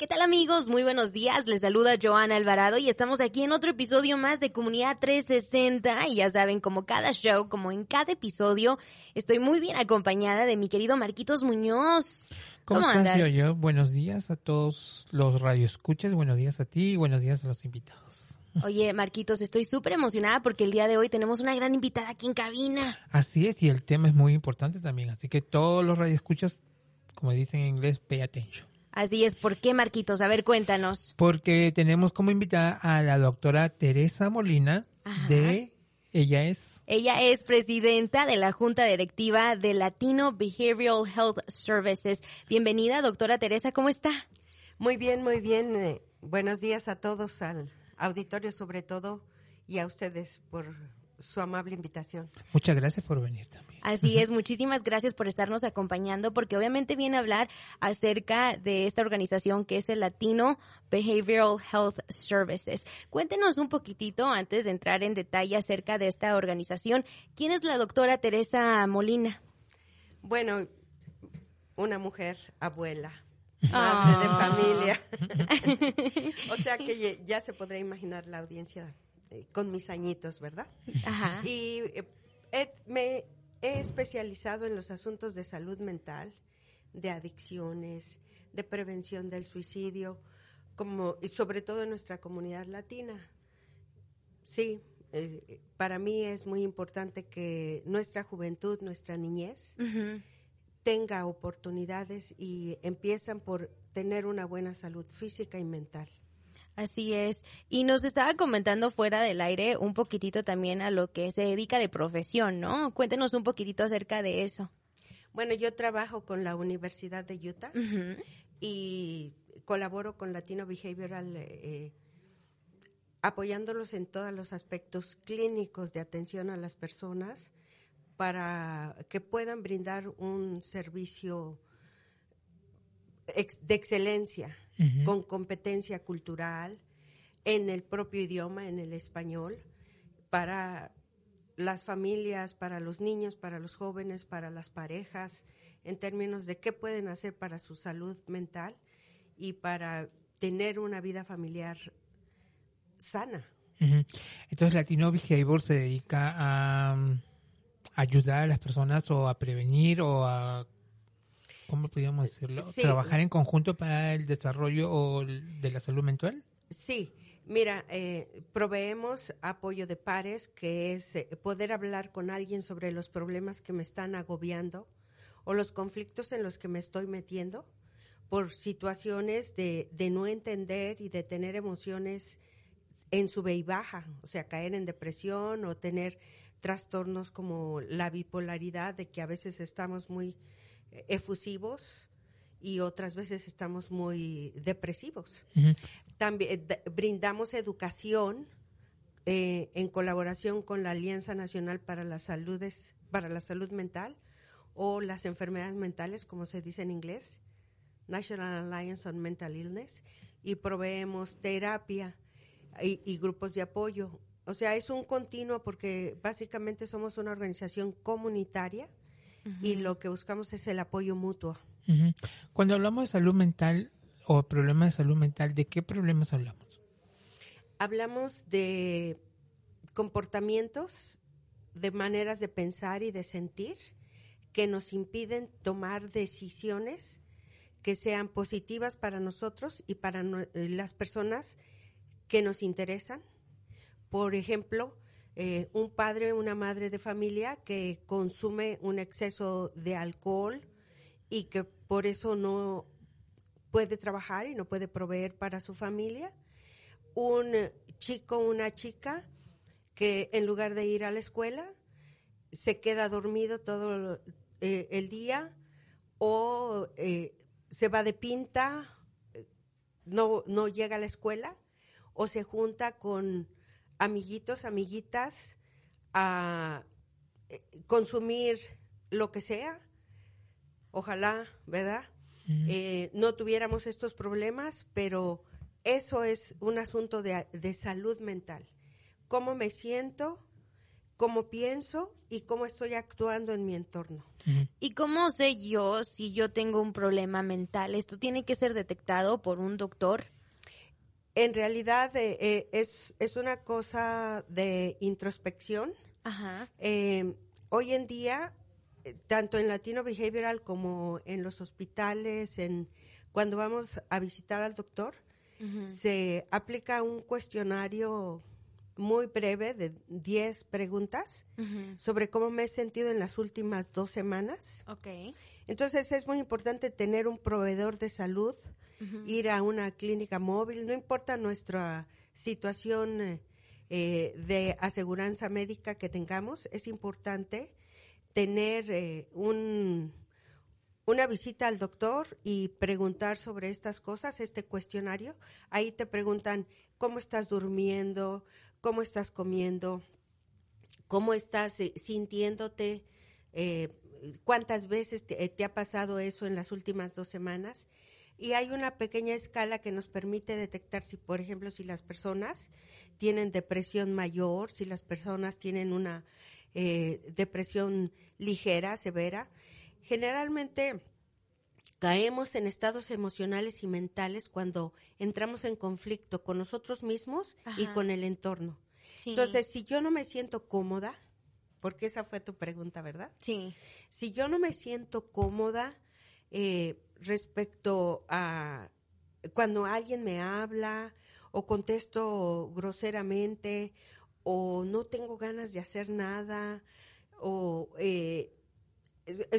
¿Qué tal amigos? Muy buenos días. Les saluda Joana Alvarado y estamos aquí en otro episodio más de Comunidad 360 y ya saben, como cada show, como en cada episodio, estoy muy bien acompañada de mi querido Marquitos Muñoz. ¿Cómo, ¿Cómo estás, yo, yo? Buenos días a todos los radioescuchas, buenos días a ti y buenos días a los invitados. Oye, Marquitos, estoy súper emocionada porque el día de hoy tenemos una gran invitada aquí en cabina. Así es, y el tema es muy importante también, así que todos los radioescuchas, como dicen en inglés, pay attention. Así es, ¿por qué Marquitos? A ver, cuéntanos. Porque tenemos como invitada a la doctora Teresa Molina Ajá. de ella es. Ella es presidenta de la Junta Directiva de Latino Behavioral Health Services. Bienvenida, doctora Teresa, ¿cómo está? Muy bien, muy bien. Eh, buenos días a todos, al auditorio sobre todo, y a ustedes por su amable invitación. Muchas gracias por venir también. Así es, muchísimas gracias por estarnos acompañando, porque obviamente viene a hablar acerca de esta organización que es el Latino Behavioral Health Services. Cuéntenos un poquitito, antes de entrar en detalle acerca de esta organización, ¿quién es la doctora Teresa Molina? Bueno, una mujer abuela, madre oh. de familia. o sea que ya se podrá imaginar la audiencia con mis añitos, ¿verdad? Ajá. Y eh, me he especializado en los asuntos de salud mental, de adicciones, de prevención del suicidio, como y sobre todo en nuestra comunidad latina. Sí, eh, para mí es muy importante que nuestra juventud, nuestra niñez, uh -huh. tenga oportunidades y empiezan por tener una buena salud física y mental. Así es. Y nos estaba comentando fuera del aire un poquitito también a lo que se dedica de profesión, ¿no? Cuéntenos un poquitito acerca de eso. Bueno, yo trabajo con la Universidad de Utah uh -huh. y colaboro con Latino Behavioral eh, apoyándolos en todos los aspectos clínicos de atención a las personas para que puedan brindar un servicio de excelencia uh -huh. con competencia cultural en el propio idioma, en el español, para las familias, para los niños, para los jóvenes, para las parejas, en términos de qué pueden hacer para su salud mental y para tener una vida familiar sana. Uh -huh. Entonces, Latino Behavior se dedica a um, ayudar a las personas o a prevenir o a ¿cómo podríamos decirlo? Sí. ¿Trabajar en conjunto para el desarrollo de la salud mental? Sí, mira, eh, proveemos apoyo de pares, que es eh, poder hablar con alguien sobre los problemas que me están agobiando o los conflictos en los que me estoy metiendo por situaciones de, de no entender y de tener emociones en sube y baja, o sea, caer en depresión o tener trastornos como la bipolaridad, de que a veces estamos muy efusivos y otras veces estamos muy depresivos. Uh -huh. También brindamos educación eh, en colaboración con la Alianza Nacional para la Saludes, para la Salud Mental o las enfermedades mentales, como se dice en inglés, National Alliance on Mental Illness, y proveemos terapia y, y grupos de apoyo. O sea, es un continuo porque básicamente somos una organización comunitaria Uh -huh. y lo que buscamos es el apoyo mutuo. Uh -huh. Cuando hablamos de salud mental o problemas de salud mental, ¿de qué problemas hablamos? Hablamos de comportamientos, de maneras de pensar y de sentir que nos impiden tomar decisiones que sean positivas para nosotros y para no, las personas que nos interesan. Por ejemplo, eh, un padre, una madre de familia que consume un exceso de alcohol y que por eso no puede trabajar y no puede proveer para su familia. Un chico, una chica que en lugar de ir a la escuela se queda dormido todo eh, el día o eh, se va de pinta, no, no llega a la escuela, o se junta con amiguitos, amiguitas, a eh, consumir lo que sea. Ojalá, ¿verdad? Eh, no tuviéramos estos problemas, pero eso es un asunto de, de salud mental. ¿Cómo me siento? cómo pienso y cómo estoy actuando en mi entorno. ¿Y cómo sé yo si yo tengo un problema mental? ¿Esto tiene que ser detectado por un doctor? En realidad eh, eh, es, es, una cosa de introspección. Eh, hoy en día, tanto en Latino Behavioral como en los hospitales, en cuando vamos a visitar al doctor, se aplica un cuestionario muy breve de 10 preguntas sobre cómo me he sentido en las últimas dos semanas. Okay. Entonces es muy importante tener un proveedor de salud, ir a una clínica móvil, no importa nuestra situación eh, eh, de aseguranza médica que tengamos, es importante tener eh, un, una visita al doctor y preguntar sobre estas cosas, este cuestionario. Ahí te preguntan cómo estás durmiendo, cómo estás comiendo, cómo estás eh, sintiéndote, eh, cuántas veces te, te, ha pasado eso en las últimas dos semanas. Y hay una pequeña escala que nos permite detectar si, por ejemplo, si las personas tienen depresión mayor, si las personas tienen una eh, depresión ligera, severa. Generalmente caemos en estados emocionales y mentales cuando entramos en conflicto con nosotros mismos y con el entorno. Entonces, si yo no me siento cómoda, porque esa fue tu pregunta, ¿verdad? Sí. Si yo no me siento cómoda eh, respecto a cuando alguien me habla o contesto groseramente o no tengo ganas de hacer nada o eh,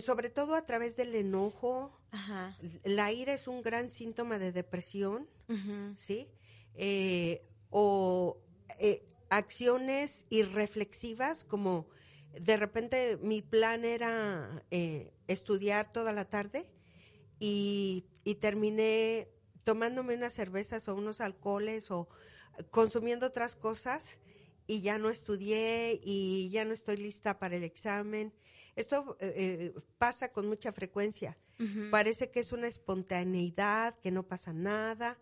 sobre todo a través del enojo. La ira es un gran síntoma de depresión, ¿sí? Eh, o eh, acciones irreflexivas como de repente mi plan era eh, estudiar toda la tarde y, y terminé tomándome unas cervezas o unos alcoholes o consumiendo otras cosas y ya no estudié y ya no estoy lista para el examen esto eh, eh, pasa con mucha frecuencia. Parece que es una espontaneidad, que no pasa nada,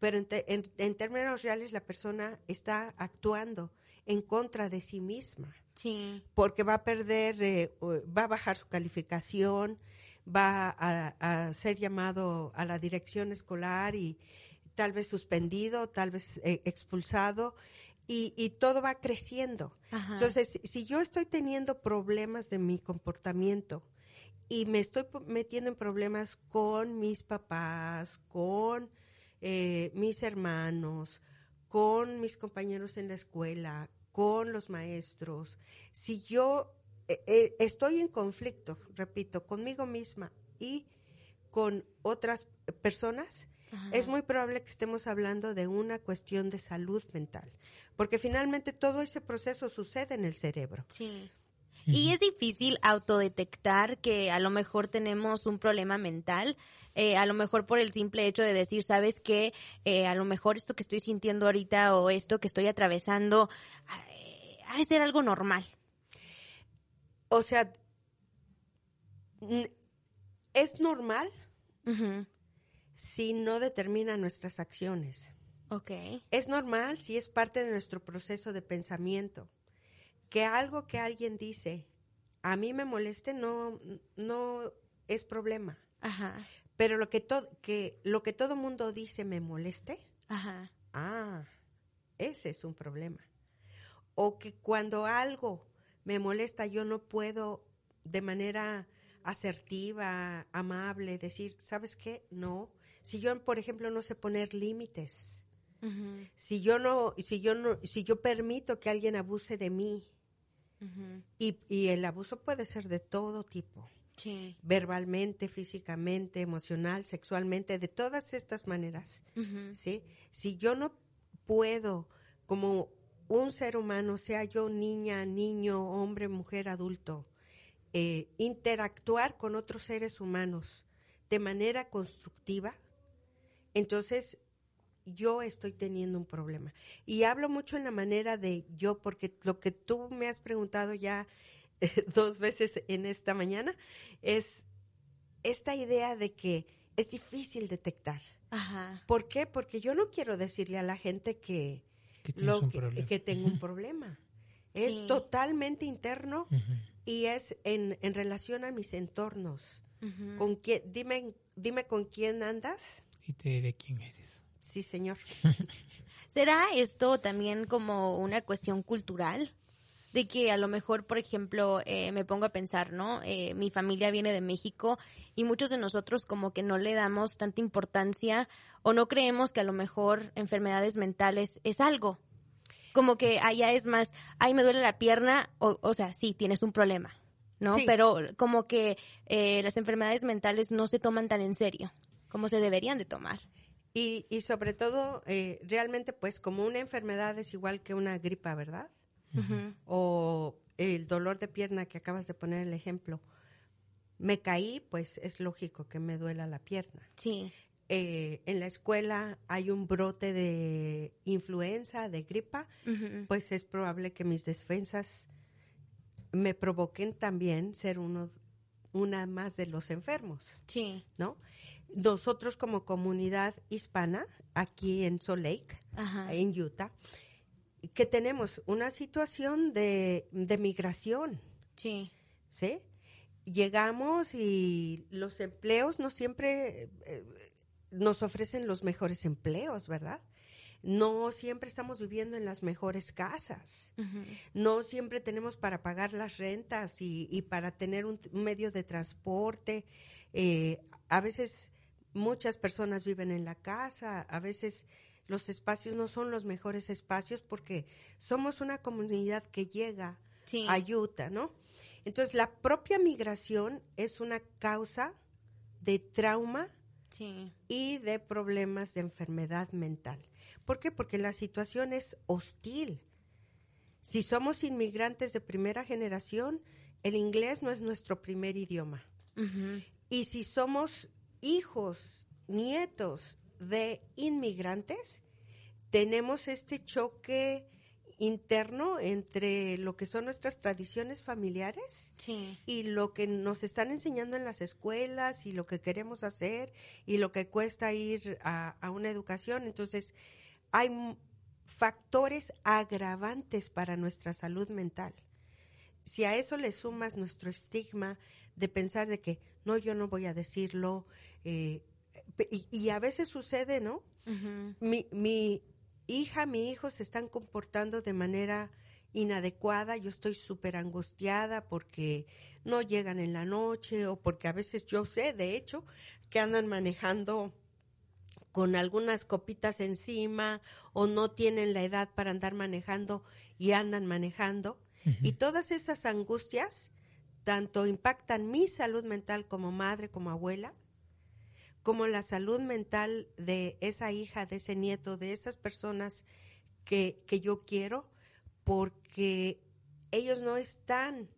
pero en, términos reales la persona está actuando en contra de sí misma. Sí. Porque va a perder, eh, va a bajar su calificación, va a, ser llamado a la dirección escolar y tal vez suspendido, tal vez expulsado y, todo va creciendo. Entonces, si yo estoy teniendo problemas de mi comportamiento y me estoy metiendo en problemas con mis papás, con eh, mis hermanos, con mis compañeros en la escuela, con los maestros, si yo eh, eh, estoy en conflicto, repito, conmigo misma y con otras personas, es muy probable que estemos hablando de una cuestión de salud mental porque finalmente todo ese proceso sucede en el cerebro. Sí. Y es difícil autodetectar que a lo mejor tenemos un problema mental, eh, a lo mejor por el simple hecho de decir, sabes que eh, a lo mejor esto que estoy sintiendo ahorita o esto que estoy atravesando eh, ha de ser algo normal. O sea, es normal si no determina nuestras acciones. Es normal si es parte de nuestro proceso de pensamiento. Que algo que alguien dice a mí me moleste no, no es problema. Ajá. Pero lo que, todo que, lo que todo mundo dice me moleste, Ajá. ah, ese es un problema. O que cuando algo me molesta yo no puedo de manera asertiva, amable, decir, ¿sabes qué? No. Si yo, por ejemplo, no sé poner límites, si yo no, si yo no, si yo permito que alguien abuse de mí, y, y, el abuso puede ser de todo tipo. Verbalmente, físicamente, emocional, sexualmente, de todas estas maneras. ¿sí? Si yo no puedo, como un ser humano, sea yo niña, niño, hombre, mujer, adulto, eh, interactuar con otros seres humanos de manera constructiva, entonces yo estoy teniendo un problema. Y hablo mucho en la manera de yo, porque lo que tú me has preguntado ya dos veces en esta mañana es esta idea de que es difícil detectar. Ajá. ¿Por qué? Porque yo no quiero decirle a la gente que, que, tengo un problema. Es totalmente interno y es en, en, relación a mis entornos. ¿Con quién, dime, dime con quién andas. Y te diré quién eres. Sí, señor. ¿Será esto también como una cuestión cultural? De que a lo mejor, por ejemplo, eh, me pongo a pensar, ¿no? Eh, mi familia viene de México y muchos de nosotros como que no le damos tanta importancia o no creemos que a lo mejor enfermedades mentales es algo. Como que allá es más, ay, me duele la pierna, o, o sea, sí, tienes un problema, ¿no? Pero como que eh, las enfermedades mentales no se toman tan en serio como se deberían de tomar. Y, y sobre todo, realmente, pues como una enfermedad es igual que una gripa, ¿verdad? O el dolor de pierna que acabas de poner el ejemplo. Me caí, pues es lógico que me duela la pierna. Sí. Eh, en la escuela hay un brote de influenza, de gripa, pues es probable que mis defensas me provoquen también ser uno, una más de los enfermos. Sí. ¿No? Nosotros como comunidad hispana, aquí en Salt Lake, en Utah, que tenemos una situación de, migración. Sí. ¿Sí? Llegamos y los empleos no siempre eh, nos ofrecen los mejores empleos, ¿verdad? No siempre estamos viviendo en las mejores casas. No siempre tenemos para pagar las rentas y, para tener un, medio de transporte. Eh, a veces muchas personas viven en la casa, a veces los espacios no son los mejores espacios porque somos una comunidad que llega a Utah, ¿no? Entonces, la propia migración es una causa de trauma y de problemas de enfermedad mental. ¿Por qué? Porque la situación es hostil. Si somos inmigrantes de primera generación, el inglés no es nuestro primer idioma. Y si somos hijos, nietos de inmigrantes, tenemos este choque interno entre lo que son nuestras tradiciones familiares y lo que nos están enseñando en las escuelas y lo que queremos hacer y lo que cuesta ir a, a una educación. Entonces, hay factores agravantes para nuestra salud mental. Si a eso le sumas nuestro estigma de pensar de que no, yo no voy a decirlo, eh, y, a veces sucede, ¿no? mi, mi hija, mi hijo se están comportando de manera inadecuada, yo estoy súper angustiada porque no llegan en la noche o porque a veces yo sé, de hecho, que andan manejando con algunas copitas encima o no tienen la edad para andar manejando y andan manejando. Y todas esas angustias tanto impactan mi salud mental como madre, como abuela, como la salud mental de esa hija, de ese nieto, de esas personas que, que yo quiero, porque ellos no están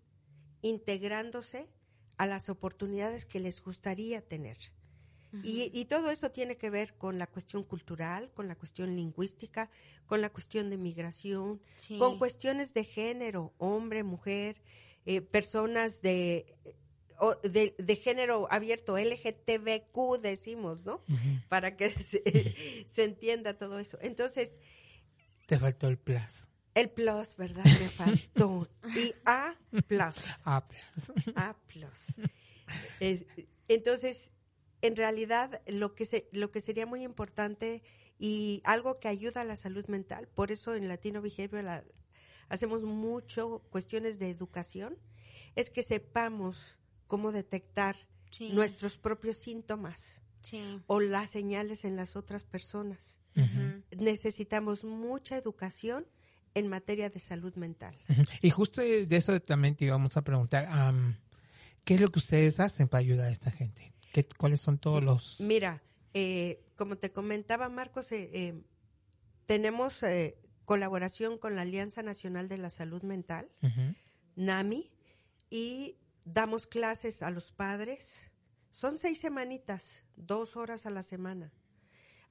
integrándose a las oportunidades que les gustaría tener. y, y, todo esto tiene que ver con la cuestión cultural, con la cuestión lingüística, con la cuestión de migración, con cuestiones de género, hombre, mujer, eh, personas de de, género abierto, LGTBQ decimos, ¿no? Para que se, entienda todo eso. Entonces... Te faltó el plus. El plus, ¿verdad? Me faltó. Y A plus. A plus. A plus. entonces, en realidad, lo que, se, lo que sería muy importante y algo que ayuda a la salud mental, por eso en Latino Behavioral hacemos mucho cuestiones de educación, es que sepamos cómo detectar nuestros propios síntomas o las señales en las otras personas. Necesitamos mucha educación en materia de salud mental. Y justo de eso también te íbamos a preguntar, ¿qué es lo que ustedes hacen para ayudar a esta gente? ¿Qué, ¿Cuáles son todos los...? Mira, eh, como te comentaba Marcos, eh, eh, tenemos colaboración con la Alianza Nacional de la Salud Mental, NAMI, y damos clases a los padres Son seis semanitas, dos horas a la semana.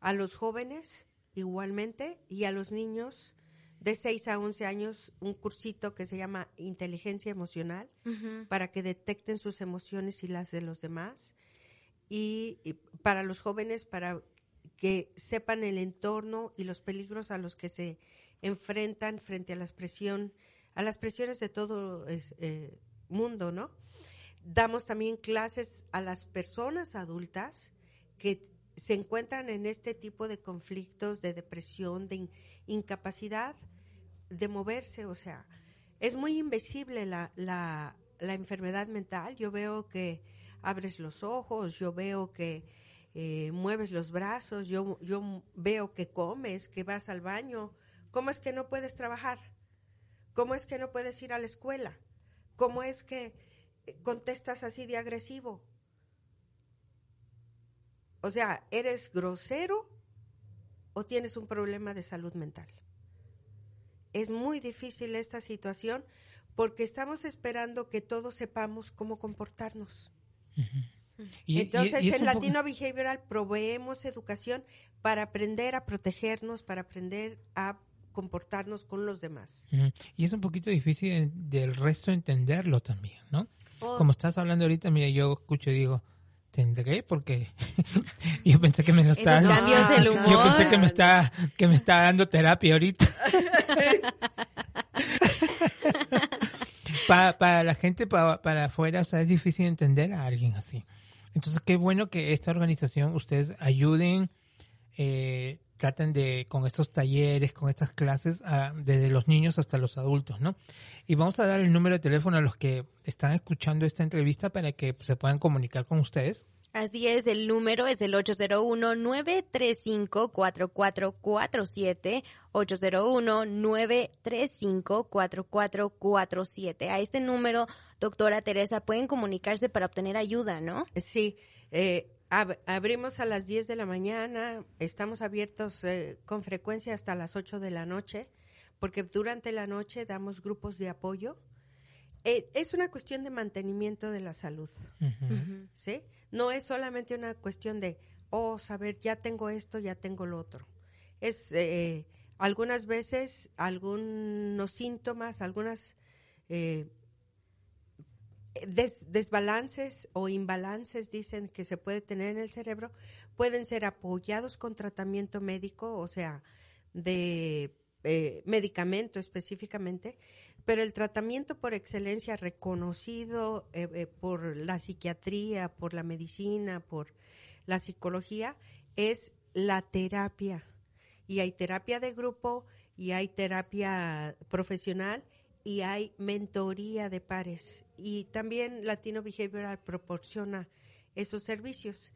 A los jóvenes, igualmente, y a los niños de 6 a 11 años, un cursito que se llama inteligencia emocional, para que detecten sus emociones y las de los demás. y para los jóvenes, para que sepan el entorno y los peligros a los que se enfrentan frente a las presión, a las presiones de todo eh, mundo, ¿no? Damos también clases a las personas adultas que se encuentran en este tipo de conflictos, de depresión, de incapacidad de moverse, o sea, es muy invisible la, la, la enfermedad mental. Yo veo que abres los ojos, yo veo que eh, mueves los brazos, yo, yo veo que comes, que vas al baño. ¿Cómo es que no puedes trabajar? ¿Cómo es que no puedes ir a la escuela? ¿Cómo es que eh, contestas así de agresivo? O sea, ¿eres grosero o tienes un problema de salud mental? Es muy difícil esta situación porque estamos esperando que todos sepamos cómo comportarnos. Entonces, en Latino Behavioral proveemos educación para aprender a protegernos, para aprender a comportarnos con los demás. Y es un poquito difícil del resto entenderlo también, ¿no? Oh. Como estás hablando ahorita, mira, yo escucho y digo, ¿tendré? Porque yo pensé que me lo estaba dando. Yo pensé que me está que me está dando terapia ahorita. para, para la gente para, para afuera, o sea, es difícil entender a alguien así. Entonces, qué bueno que esta organización, ustedes ayuden, eh, traten de, con estos talleres, con estas clases, desde los niños hasta los adultos, ¿no? Y vamos a dar el número de teléfono a los que están escuchando esta entrevista para que se puedan comunicar con ustedes. Así es, el número es el 801-935-4447, 801-935-4447. A este número, doctora Teresa, pueden comunicarse para obtener ayuda, ¿no? Sí, eh, abrimos a las 10 de la mañana, estamos abiertos eh, con frecuencia hasta las 8 de la noche, porque durante la noche damos grupos de apoyo. Eh, es una cuestión de mantenimiento de la salud, ¿sí? no es solamente una cuestión de, oh, saber, ya tengo esto, ya tengo lo otro. Es eh, algunas veces algunos síntomas, algunas desbalances o imbalances, dicen que se puede tener en el cerebro, pueden ser apoyados con tratamiento médico, o sea, de eh, medicamento específicamente, pero el tratamiento por excelencia reconocido eh, eh, por la psiquiatría, por la medicina, por la psicología, es la terapia. Y hay terapia de grupo, y hay terapia profesional, y hay mentoría de pares. Y también Latino Behavioral proporciona esos servicios.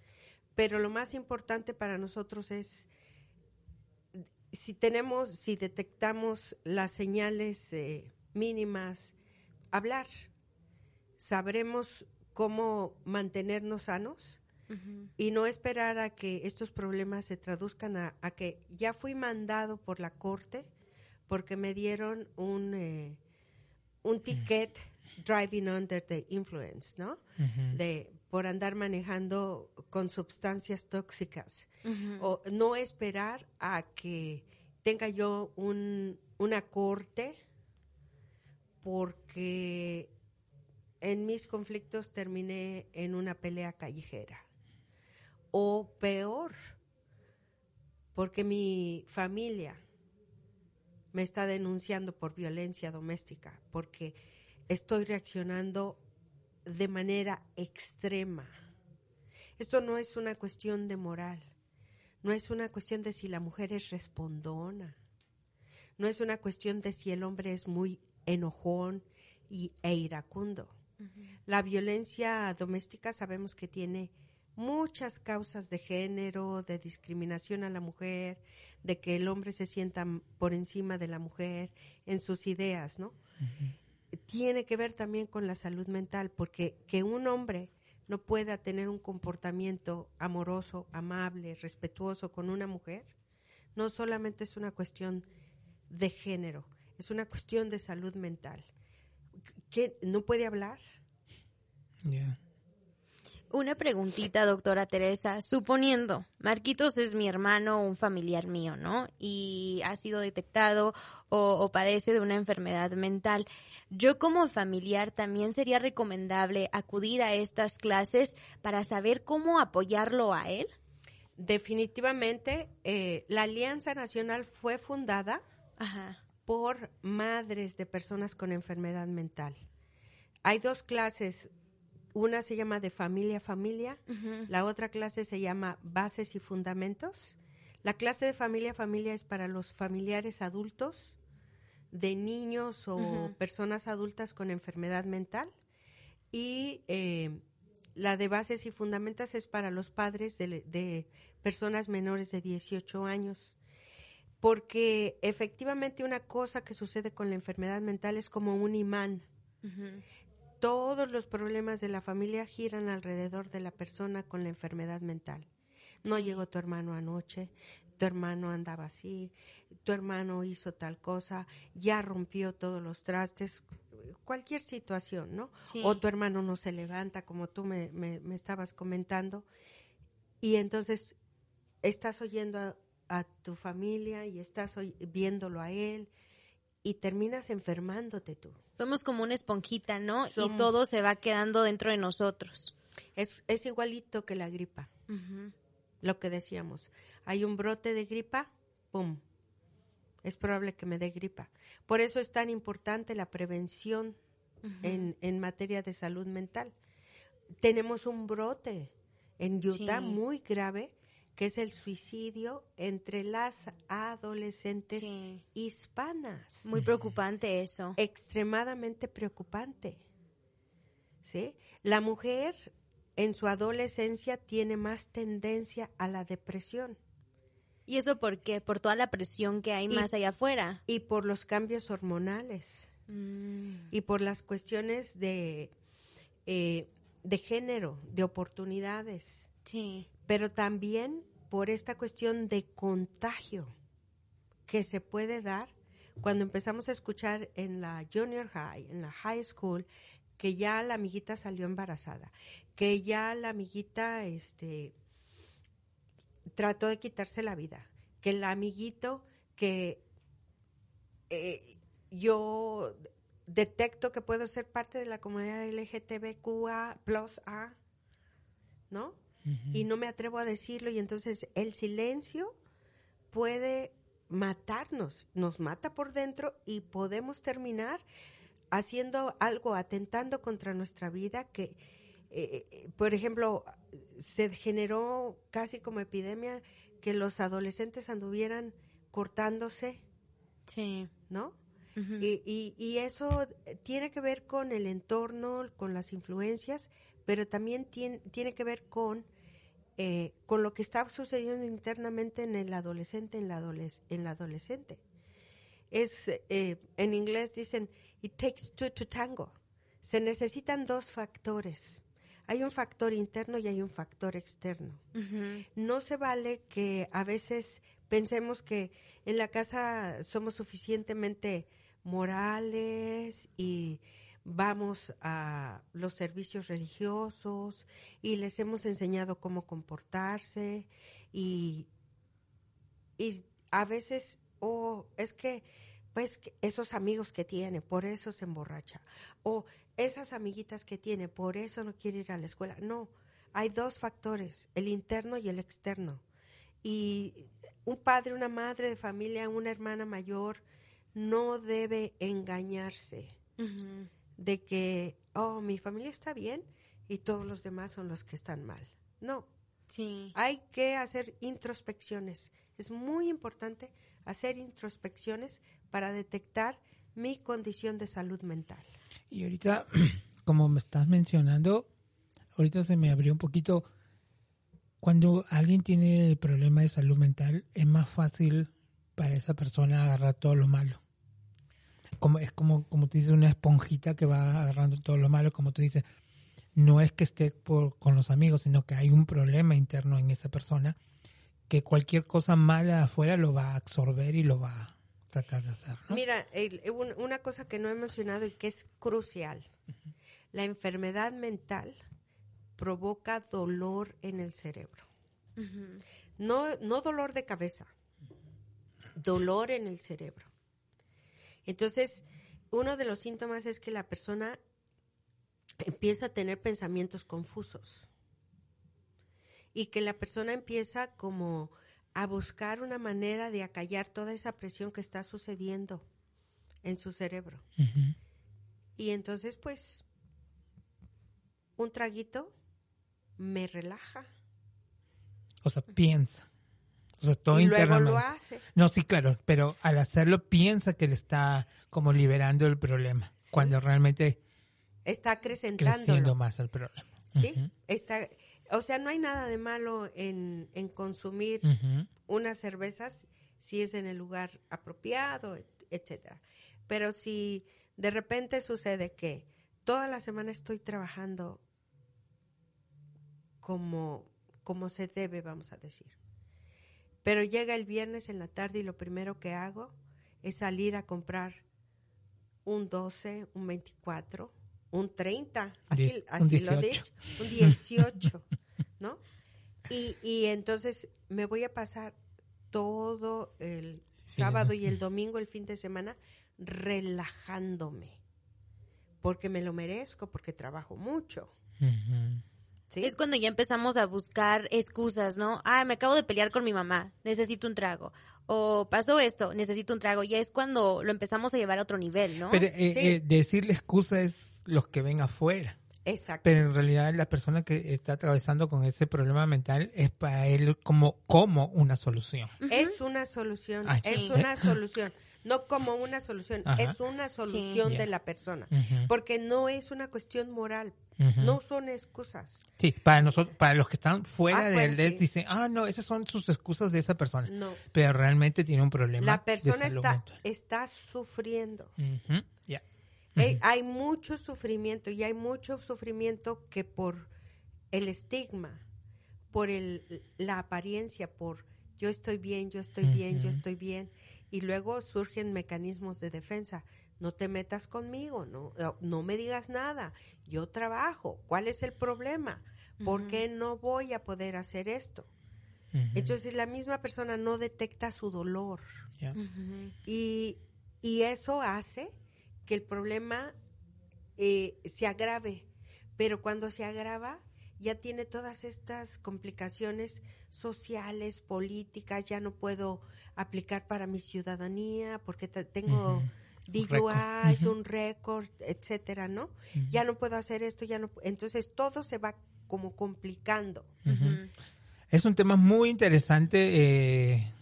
Pero lo más importante para nosotros es si tenemos, si detectamos las señales eh, mínimas, hablar. Sabremos cómo mantenernos sanos y no esperar a que estos problemas se traduzcan a, que ya fui mandado por la corte porque me dieron un, eh, un ticket driving under the influence, ¿no? De por andar manejando con sustancias tóxicas. O no esperar a que tenga yo un, una corte porque en mis conflictos terminé en una pelea callejera. O peor, porque mi familia me está denunciando por violencia doméstica, porque estoy reaccionando de manera extrema. Esto no es una cuestión de moral, no es una cuestión de si la mujer es respondona, no es una cuestión de si el hombre es muy enojón y, e iracundo. La violencia doméstica sabemos que tiene muchas causas de género, de discriminación a la mujer, de que el hombre se sienta por encima de la mujer en sus ideas, ¿no? Tiene que ver también con la salud mental, porque que un hombre no pueda tener un comportamiento amoroso, amable, respetuoso con una mujer, no solamente es una cuestión de género, es una cuestión de salud mental. ¿Qué? ¿No puede hablar? Una preguntita, doctora Teresa. Suponiendo, Marquitos es mi hermano o un familiar mío, ¿no? Y ha sido detectado o, o, padece de una enfermedad mental. Yo como familiar también sería recomendable acudir a estas clases para saber cómo apoyarlo a él. Definitivamente, eh, la Alianza Nacional fue fundada Ajá. por madres de personas con enfermedad mental. Hay dos clases, una se llama de familia a familia, la otra clase se llama bases y fundamentos. La clase de familia a familia es para los familiares adultos de niños o personas adultas con enfermedad mental y eh, la de bases y fundamentos es para los padres de, de, personas menores de 18 años. Porque efectivamente una cosa que sucede con la enfermedad mental es como un imán. Uh -huh. Todos los problemas de la familia giran alrededor de la persona con la enfermedad mental. No llegó tu hermano anoche, tu hermano andaba así, tu hermano hizo tal cosa, ya rompió todos los trastes, cualquier situación, ¿no? Sí. O tu hermano no se levanta, como tú me, me, me estabas comentando, y entonces estás oyendo a, a tu familia y estás viéndolo a él y terminas enfermándote tú. Somos como una esponjita, ¿no? Y todo se va quedando dentro de nosotros. Es, es igualito que la gripa. Uh -huh. Lo que decíamos, hay un brote de gripa, ¡pum! Es probable que me dé gripa. Por eso es tan importante la prevención uh -huh. en, en, materia de salud mental. Tenemos un brote en Utah sí. muy grave que es el suicidio entre las adolescentes sí. hispanas. Muy preocupante eso. Extremadamente preocupante. ¿Sí? La mujer en su adolescencia tiene más tendencia a la depresión. ¿Y eso por qué? Por toda la presión que hay y, más allá afuera. Y por los cambios hormonales. Mm. Y por las cuestiones de, eh, de género, de oportunidades. Sí pero también por esta cuestión de contagio que se puede dar cuando empezamos a escuchar en la junior high, en la high school, que ya la amiguita salió embarazada, que ya la amiguita este, trató de quitarse la vida, que el amiguito que eh, yo detecto que puedo ser parte de la comunidad LGTBQA plus A, ¿no? Y no me atrevo a decirlo y entonces el silencio puede matarnos, nos mata por dentro y podemos terminar haciendo algo, atentando contra nuestra vida que, eh, por ejemplo, se generó casi como epidemia que los adolescentes anduvieran cortándose, sí. ¿no? Uh -huh. y, y, y eso tiene que ver con el entorno, con las influencias, pero también tiene, tiene que ver con eh, con lo que está sucediendo internamente en el adolescente, en la, adoles en la adolescente. Es, eh, en inglés dicen, it takes two to tango. Se necesitan dos factores. Hay un factor interno y hay un factor externo. Uh -huh. No se vale que a veces pensemos que en la casa somos suficientemente morales y vamos a los servicios religiosos y les hemos enseñado cómo comportarse y, y a veces, oh, es que, pues, esos amigos que tiene, por eso se emborracha, o esas amiguitas que tiene, por eso no quiere ir a la escuela. No, hay dos factores, el interno y el externo. Y un padre, una madre de familia, una hermana mayor, no debe engañarse. De que, oh, mi familia está bien y todos los demás son los que están mal. No. Sí. Hay que hacer introspecciones. Es muy importante hacer introspecciones para detectar mi condición de salud mental. Y ahorita, como me estás mencionando, ahorita se me abrió un poquito. Cuando alguien tiene el problema de salud mental, es más fácil para esa persona agarrar todo lo malo como es como como tú dices una esponjita que va agarrando todo lo malo como tú dices no es que esté por, con los amigos sino que hay un problema interno en esa persona que cualquier cosa mala afuera lo va a absorber y lo va a tratar de hacer ¿no? mira el, una cosa que no he mencionado y que es crucial uh -huh. la enfermedad mental provoca dolor en el cerebro. no, no dolor de cabeza, dolor en el cerebro. Entonces, uno de los síntomas es que la persona empieza a tener pensamientos confusos y que la persona empieza como a buscar una manera de acallar toda esa presión que está sucediendo en su cerebro. Y entonces, pues, un traguito me relaja. O sea, piensa. O sea, todo y luego lo hace. No, sí, claro, pero al hacerlo piensa que le está como liberando el problema, cuando realmente está acrecentando creciendo más el problema. Sí, está, o sea, no hay nada de malo en, consumir unas cervezas si es en el lugar apropiado, etcétera. Pero si de repente sucede que toda la semana estoy trabajando como, como se debe, vamos a decir. Pero llega el viernes en la tarde y lo primero que hago es salir a comprar un 12, un 24, un 30, así, así lo dije, un 18, ¿no? Y, y entonces me voy a pasar todo el sábado y el domingo, el fin de semana, relajándome, porque me lo merezco, porque trabajo mucho. Es cuando ya empezamos a buscar excusas, ¿no? Ah, me acabo de pelear con mi mamá, necesito un trago. O pasó esto, necesito un trago. Ya es cuando lo empezamos a llevar a otro nivel, ¿no? Pero eh, eh, decirle excusa es los que ven afuera. Exacto. Pero en realidad la persona que está atravesando con ese problema mental es para él como, como una solución. Es una solución, es una solución no como una solución, es una solución de la persona, porque no es una cuestión moral, no son excusas. Sí, para nosotros, para los que están fuera del del dicen, ah, no, esas son sus excusas de esa persona. No. Pero realmente tiene un problema. La persona está, está sufriendo. hay mucho sufrimiento y hay mucho sufrimiento que por el estigma, por el, la apariencia, por yo estoy bien, yo estoy bien, yo estoy bien y luego surgen mecanismos de defensa. No te metas conmigo, no, no me digas nada. Yo trabajo. ¿Cuál es el problema? ¿Por qué no voy a poder hacer esto? Entonces la misma persona no detecta su dolor. y, y, eso hace que el problema eh, se agrave. Pero cuando se agrava, ya tiene todas estas complicaciones sociales, políticas, ya no puedo aplicar para mi ciudadanía porque tengo DUI, un récord, etcétera, ¿no? Ya no puedo hacer esto, ya no. Entonces todo se va como complicando. Es un tema muy interesante, eh,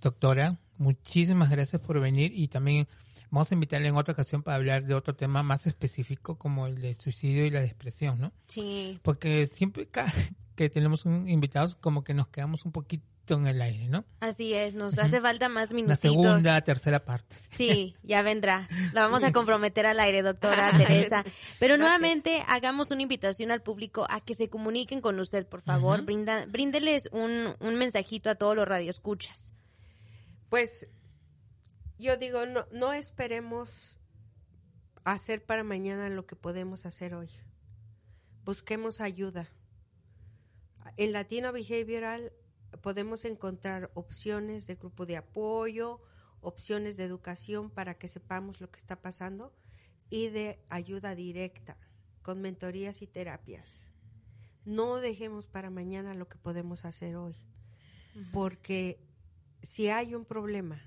doctora. Muchísimas gracias por venir y también vamos a invitarle en otra ocasión para hablar de otro tema más específico como el de suicidio y la depresión, ¿no? Sí. Porque siempre que tenemos un invitados como que nos quedamos un poquito en el aire, ¿no? Así es, nos hace falta más minutos. La segunda, tercera parte. Sí, ya vendrá. La vamos a comprometer al aire, doctora Teresa. Pero nuevamente hagamos una invitación al público a que se comuniquen con usted, por favor. Brinda, bríndeles un, un mensajito a todos los radioescuchas. Pues yo digo, no, no esperemos hacer para mañana lo que podemos hacer hoy. Busquemos ayuda. En Latino Behavioral podemos encontrar opciones de grupo de apoyo, opciones de educación para que sepamos lo que está pasando y de ayuda directa con mentorías y terapias. No dejemos para mañana lo que podemos hacer hoy, porque si hay un problema,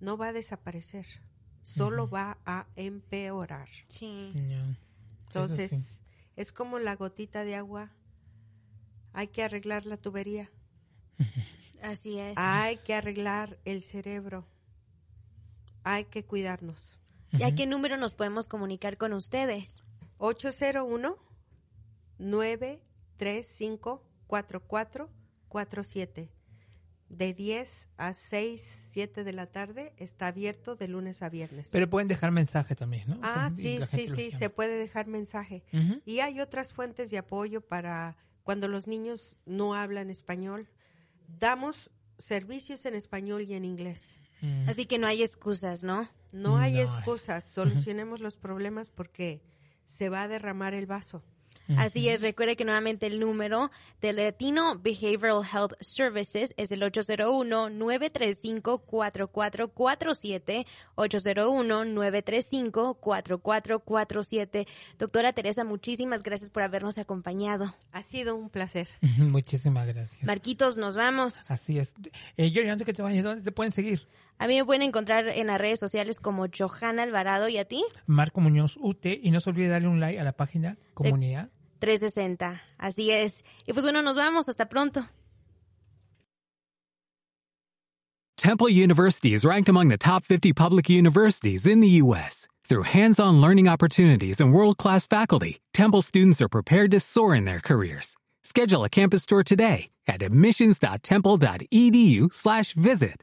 no va a desaparecer, solo va a empeorar. Sí. Entonces, es como la gotita de agua hay que arreglar la tubería. Así es. Hay que arreglar el cerebro. Hay que cuidarnos. ¿Y a qué número nos podemos comunicar con ustedes? 801 935 4447. De 10 a 6, 7 de la tarde está abierto de lunes a viernes. Pero pueden dejar mensaje también, ¿no? Ah, sí, sí, sí, se puede dejar mensaje. Y hay otras fuentes de apoyo para cuando los niños no hablan español. Damos servicios en español y en inglés. Mm. Así que no hay excusas, ¿no? No hay excusas. Solucionemos los problemas porque se va a derramar el vaso. Así es, recuerde que nuevamente el número de Latino Behavioral Health Services es el 801-935-4447, 801-935-4447. Doctora Teresa, muchísimas gracias por habernos acompañado. Ha sido un placer. Muchísimas gracias. Marquitos, nos vamos. Así es. Eh, yo, antes que te vayas, ¿dónde te pueden seguir? A mí me pueden encontrar en las redes sociales como Johanna Alvarado y a ti. Marco Muñoz UT y no se olvide darle un like a la página Comunidad 360. Así es. Y pues bueno, nos vamos. Hasta pronto. Temple University is ranked among the top 50 public universities in the U.S. Through hands-on learning opportunities and world-class faculty, Temple students are prepared to soar in their careers. Schedule a campus tour today at admissions.temple.edu/visit.